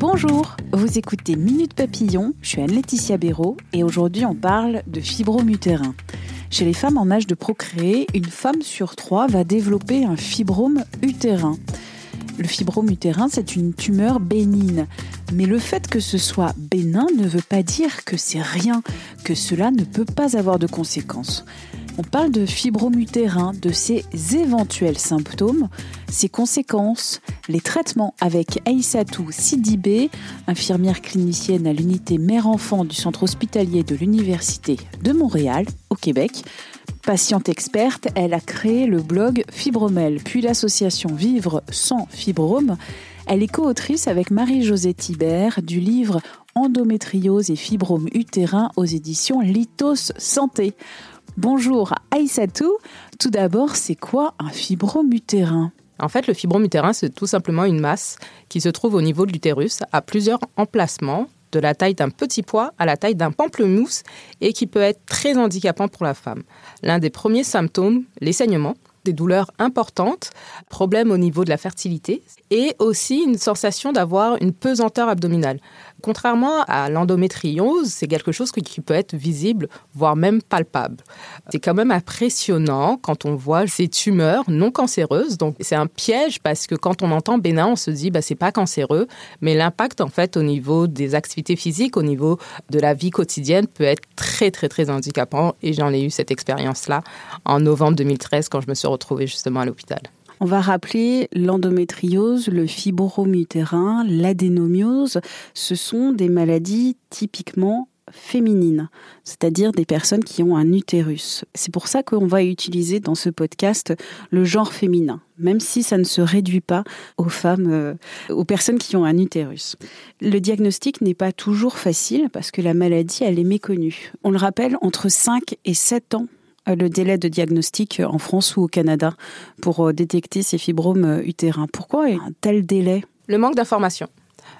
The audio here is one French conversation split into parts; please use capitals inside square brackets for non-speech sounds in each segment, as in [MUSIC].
Bonjour, vous écoutez Minute Papillon, je suis Anne-Laetitia Béraud et aujourd'hui on parle de fibrome utérin. Chez les femmes en âge de procréer, une femme sur trois va développer un fibrome utérin. Le fibrome utérin, c'est une tumeur bénigne. Mais le fait que ce soit bénin ne veut pas dire que c'est rien, que cela ne peut pas avoir de conséquences. On parle de fibrome utérin, de ses éventuels symptômes, ses conséquences, les traitements avec Aïssatou Sidibé, infirmière clinicienne à l'unité mère-enfant du centre hospitalier de l'Université de Montréal, au Québec. Patiente experte, elle a créé le blog Fibromel, puis l'association Vivre sans fibrome. Elle est co-autrice avec Marie-Josée Thibert du livre Endométriose et fibrome utérin aux éditions Lithos Santé. Bonjour Aïssatou. Tout d'abord, c'est quoi un fibrome utérin En fait, le fibrome utérin, c'est tout simplement une masse qui se trouve au niveau de l'utérus à plusieurs emplacements de la taille d'un petit pois à la taille d'un pamplemousse et qui peut être très handicapant pour la femme. L'un des premiers symptômes, les saignements, des douleurs importantes, problèmes au niveau de la fertilité et aussi une sensation d'avoir une pesanteur abdominale. Contrairement à l'endométriose, c'est quelque chose qui peut être visible, voire même palpable. C'est quand même impressionnant quand on voit ces tumeurs non cancéreuses. Donc c'est un piège parce que quand on entend bénin, on se dit bah c'est pas cancéreux, mais l'impact en fait au niveau des activités physiques, au niveau de la vie quotidienne peut être très très très handicapant et j'en ai eu cette expérience là en novembre 2013 quand je me suis retrouvée justement à l'hôpital. On va rappeler l'endométriose, le fibrome utérin, l'adénomiose. Ce sont des maladies typiquement féminines, c'est-à-dire des personnes qui ont un utérus. C'est pour ça qu'on va utiliser dans ce podcast le genre féminin, même si ça ne se réduit pas aux femmes, euh, aux personnes qui ont un utérus. Le diagnostic n'est pas toujours facile parce que la maladie, elle est méconnue. On le rappelle, entre 5 et 7 ans le délai de diagnostic en France ou au Canada pour détecter ces fibromes utérins. Pourquoi un tel délai? Le manque d'information.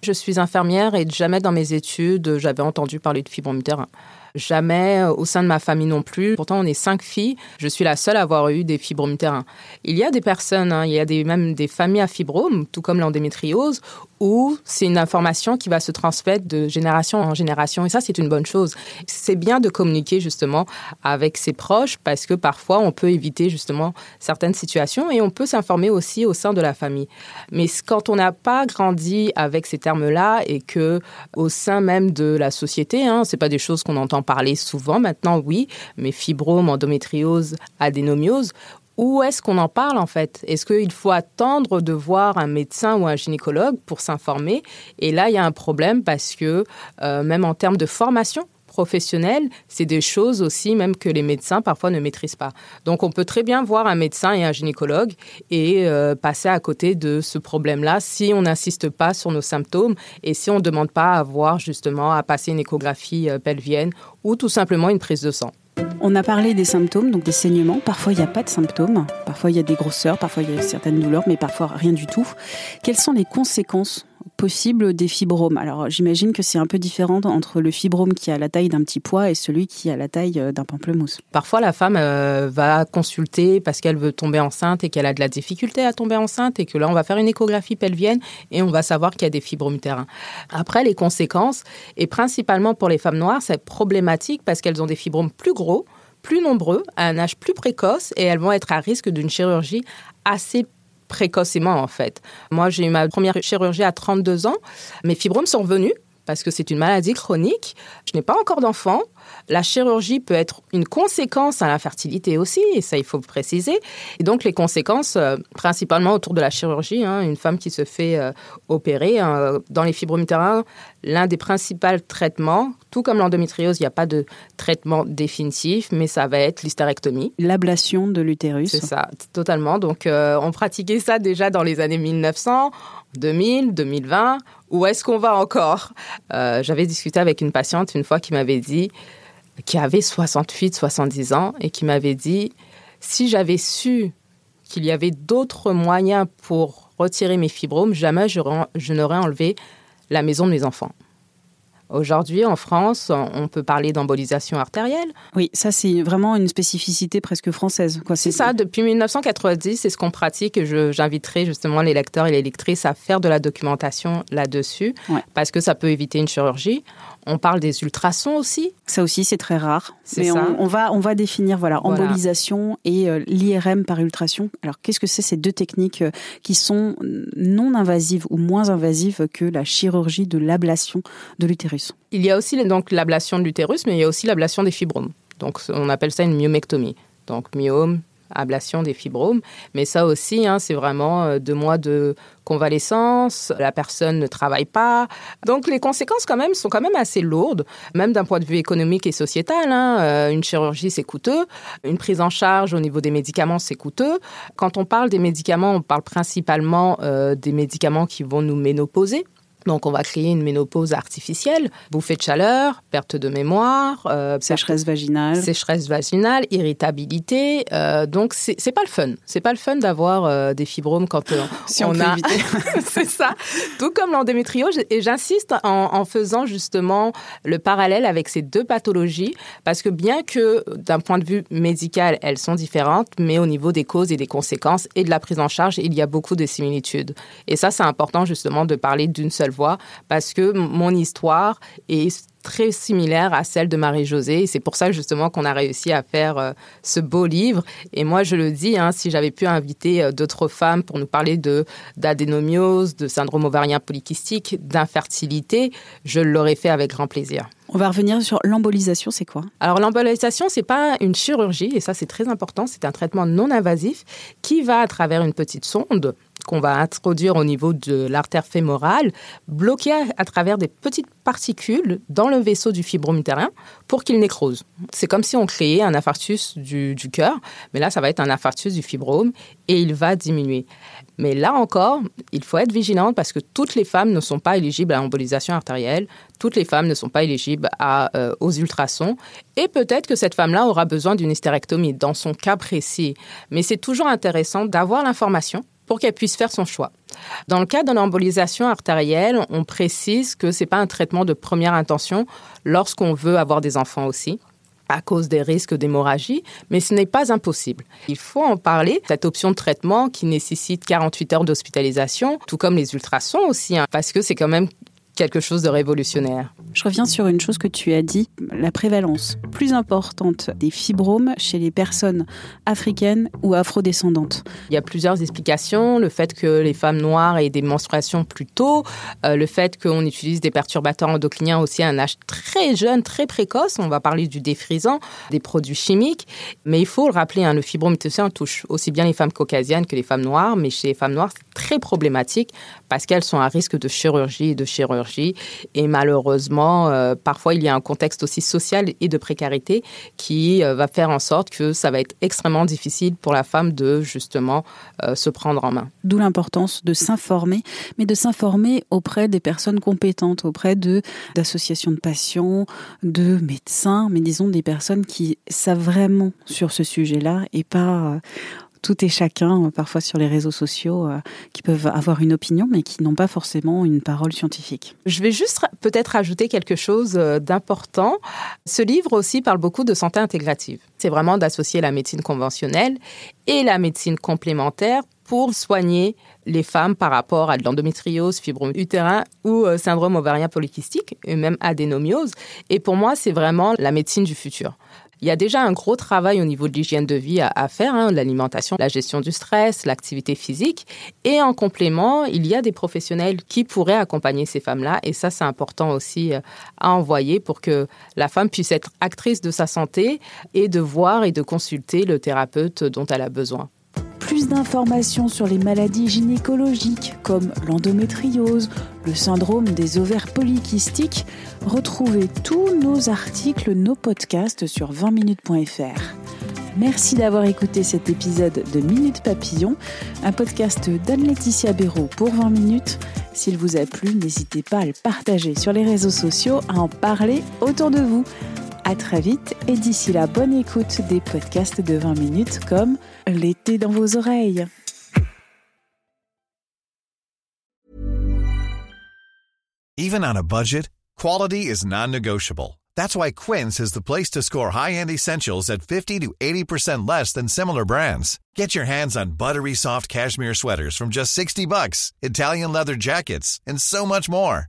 Je suis infirmière et jamais dans mes études j'avais entendu parler de fibrome utérin. Jamais au sein de ma famille non plus. Pourtant, on est cinq filles. Je suis la seule à avoir eu des fibromes utérins. Il y a des personnes, hein, il y a même des familles à fibromes, tout comme l'endémétriose, où c'est une information qui va se transmettre de génération en génération. Et ça, c'est une bonne chose. C'est bien de communiquer justement avec ses proches parce que parfois, on peut éviter justement certaines situations et on peut s'informer aussi au sein de la famille. Mais quand on n'a pas grandi avec ces termes-là et que au sein même de la société, hein, c'est pas des choses qu'on entend parler souvent maintenant, oui, mais fibrome, endométriose, adénomiose, où est-ce qu'on en parle en fait? Est-ce qu'il faut attendre de voir un médecin ou un gynécologue pour s'informer? Et là, il y a un problème parce que euh, même en termes de formation, professionnelle, c'est des choses aussi même que les médecins parfois ne maîtrisent pas. Donc on peut très bien voir un médecin et un gynécologue et euh, passer à côté de ce problème-là si on n'insiste pas sur nos symptômes et si on ne demande pas à voir justement à passer une échographie euh, pelvienne ou tout simplement une prise de sang. On a parlé des symptômes, donc des saignements. Parfois, il n'y a pas de symptômes. Parfois, il y a des grosseurs. Parfois, il y a certaines douleurs, mais parfois rien du tout. Quelles sont les conséquences possibles des fibromes Alors, j'imagine que c'est un peu différent entre le fibrome qui a la taille d'un petit pois et celui qui a la taille euh, d'un pamplemousse. Parfois, la femme euh, va consulter parce qu'elle veut tomber enceinte et qu'elle a de la difficulté à tomber enceinte et que là, on va faire une échographie pelvienne et on va savoir qu'il y a des fibromes utérins. Après, les conséquences, et principalement pour les femmes noires, c'est problématique parce qu'elles ont des fibromes plus gros, plus nombreux, à un âge plus précoce et elles vont être à risque d'une chirurgie assez précocement en fait. Moi, j'ai eu ma première chirurgie à 32 ans. Mes fibromes sont revenus parce que c'est une maladie chronique. Je n'ai pas encore d'enfant. La chirurgie peut être une conséquence à l'infertilité aussi, et ça il faut préciser. Et donc les conséquences, euh, principalement autour de la chirurgie, hein, une femme qui se fait euh, opérer hein, dans les fibromes l'un des principaux traitements, tout comme l'endométriose, il n'y a pas de traitement définitif, mais ça va être l'hystérectomie. L'ablation de l'utérus. C'est ça, totalement. Donc euh, on pratiquait ça déjà dans les années 1900. 2000, 2020, où est-ce qu'on va encore? Euh, J'avais discuté avec une patiente une fois qui m'avait dit, qui avait 68, 70 ans, et qui m'avait dit, si j'avais su qu'il y avait d'autres moyens pour retirer mes fibromes, jamais je n'aurais enlevé la maison de mes enfants. Aujourd'hui, en France, on peut parler d'embolisation artérielle. Oui, ça c'est vraiment une spécificité presque française. C'est ça, depuis 1990, c'est ce qu'on pratique et j'inviterai justement les lecteurs et les lectrices à faire de la documentation là-dessus parce que ça peut éviter une chirurgie. On parle des ultrasons aussi. Ça aussi, c'est très rare. Mais On, va, on va définir voilà, embolisation et euh, l'IRM par ultrason. Alors, qu'est-ce que c'est ces deux techniques euh, qui sont non invasives ou moins invasives que la chirurgie de l'ablation de l'utérus? Il y a aussi donc l'ablation de l'utérus, mais il y a aussi l'ablation des fibromes. Donc, on appelle ça une myomectomie. Donc, myome, ablation des fibromes. Mais ça aussi, hein, c'est vraiment euh, deux mois de convalescence, la personne ne travaille pas. Donc les conséquences quand même sont quand même assez lourdes, même d'un point de vue économique et sociétal. Hein. Euh, une chirurgie, c'est coûteux. Une prise en charge au niveau des médicaments, c'est coûteux. Quand on parle des médicaments, on parle principalement euh, des médicaments qui vont nous ménopauser. Donc, on va créer une ménopause artificielle, bouffée de chaleur, perte de mémoire, euh, sécheresse vaginale, sécheresse vaginale, irritabilité. Euh, donc, c'est pas le fun. C'est pas le fun d'avoir euh, des fibromes quand euh, [LAUGHS] si on, a. [LAUGHS] c'est ça. Tout comme l'endométriose. Et j'insiste en, en, faisant justement le parallèle avec ces deux pathologies, parce que bien que d'un point de vue médical, elles sont différentes, mais au niveau des causes et des conséquences et de la prise en charge, il y a beaucoup de similitudes. Et ça, c'est important justement de parler d'une seule voix parce que mon histoire est très similaire à celle de Marie-Josée. C'est pour ça justement qu'on a réussi à faire euh, ce beau livre. Et moi, je le dis, hein, si j'avais pu inviter euh, d'autres femmes pour nous parler de d'adénomiose, de syndrome ovarien polykystique, d'infertilité, je l'aurais fait avec grand plaisir. On va revenir sur l'embolisation, c'est quoi? Alors l'embolisation, c'est pas une chirurgie et ça c'est très important, c'est un traitement non invasif qui va à travers une petite sonde qu'on va introduire au niveau de l'artère fémorale, bloquer à, travers des petites particules dans le vaisseau du fibrome utérin pour qu'il nécrose. C'est comme si on créait un infarctus du, cœur, mais là, ça va être un infarctus du fibrome et il va diminuer. Mais là encore, il faut être vigilante parce que toutes les femmes ne sont pas éligibles à l'embolisation artérielle, toutes les femmes ne sont pas éligibles euh, aux ultrasons, et peut-être que cette femme-là aura besoin d'une hystérectomie dans son cas précis. Mais c'est toujours intéressant d'avoir l'information pour qu'elle puisse faire son choix. Dans le cas de l'embolisation artérielle, on précise que ce n'est pas un traitement de première intention lorsqu'on veut avoir des enfants aussi à cause des risques d'hémorragie, mais ce n'est pas impossible. Il faut en parler, cette option de traitement qui nécessite 48 heures d'hospitalisation, tout comme les ultrasons aussi, hein, parce que c'est quand même quelque chose de révolutionnaire. Je reviens sur une chose que tu as dit, la prévalence plus importante des fibromes chez les personnes africaines ou afrodescendantes. Il y a plusieurs explications. Le fait que les femmes noires aient des menstruations plus tôt, euh, le fait qu'on utilise des perturbateurs endocriniens aussi à un âge très jeune, très précoce. On va parler du défrisant, des produits chimiques. Mais il faut le rappeler, hein, le fibrome touche aussi bien les femmes caucasiennes que les femmes noires. Mais chez les femmes noires, c'est très problématique parce qu'elles sont à risque de chirurgie et de chirurgie. Et malheureusement, euh, parfois, il y a un contexte aussi social et de précarité qui euh, va faire en sorte que ça va être extrêmement difficile pour la femme de justement euh, se prendre en main. D'où l'importance de s'informer, mais de s'informer auprès des personnes compétentes, auprès d'associations de patients, de médecins, mais disons des personnes qui savent vraiment sur ce sujet-là et pas tout et chacun, euh, parfois sur les réseaux sociaux, euh, qui peuvent avoir une opinion, mais qui n'ont pas forcément une parole scientifique. Je vais juste peut-être ajouter quelque chose euh, d'important. Ce livre aussi parle beaucoup de santé intégrative. C'est vraiment d'associer la médecine conventionnelle et la médecine complémentaire pour soigner les femmes par rapport à de l'endométriose, fibrome ou syndrome ovarien polykystique et même adénomiose. Et pour moi, c'est vraiment la médecine du futur. Il y a déjà un gros travail au niveau de l'hygiène de vie à, faire, hein, l'alimentation, la gestion du stress, l'activité physique. Et en complément, il y a des professionnels qui pourraient accompagner ces femmes-là. Et ça, c'est important aussi euh, à envoyer pour que la femme puisse être actrice de sa santé et de voir et de consulter le thérapeute dont elle a besoin plus d'informations sur les maladies gynécologiques comme l'endométriose, le syndrome des ovaires polykystiques, retrouvez tous nos articles, nos podcasts sur 20minutes.fr. Merci d'avoir écouté cet épisode de Minute Papillon, un podcast d'Anne-Laetitia Béraud pour 20 minutes. S'il vous a plu, n'hésitez pas à le partager sur les réseaux sociaux, à en parler autour de vous. À très vite et d'ici là, bonne écoute des podcasts de 20 minutes comme L'été dans vos oreilles. Even on a budget, quality is non-negotiable. That's why Quince is the place to score high-end essentials at 50 to 80% less than similar brands. Get your hands on buttery soft cashmere sweaters from just 60 bucks, Italian leather jackets, and so much more.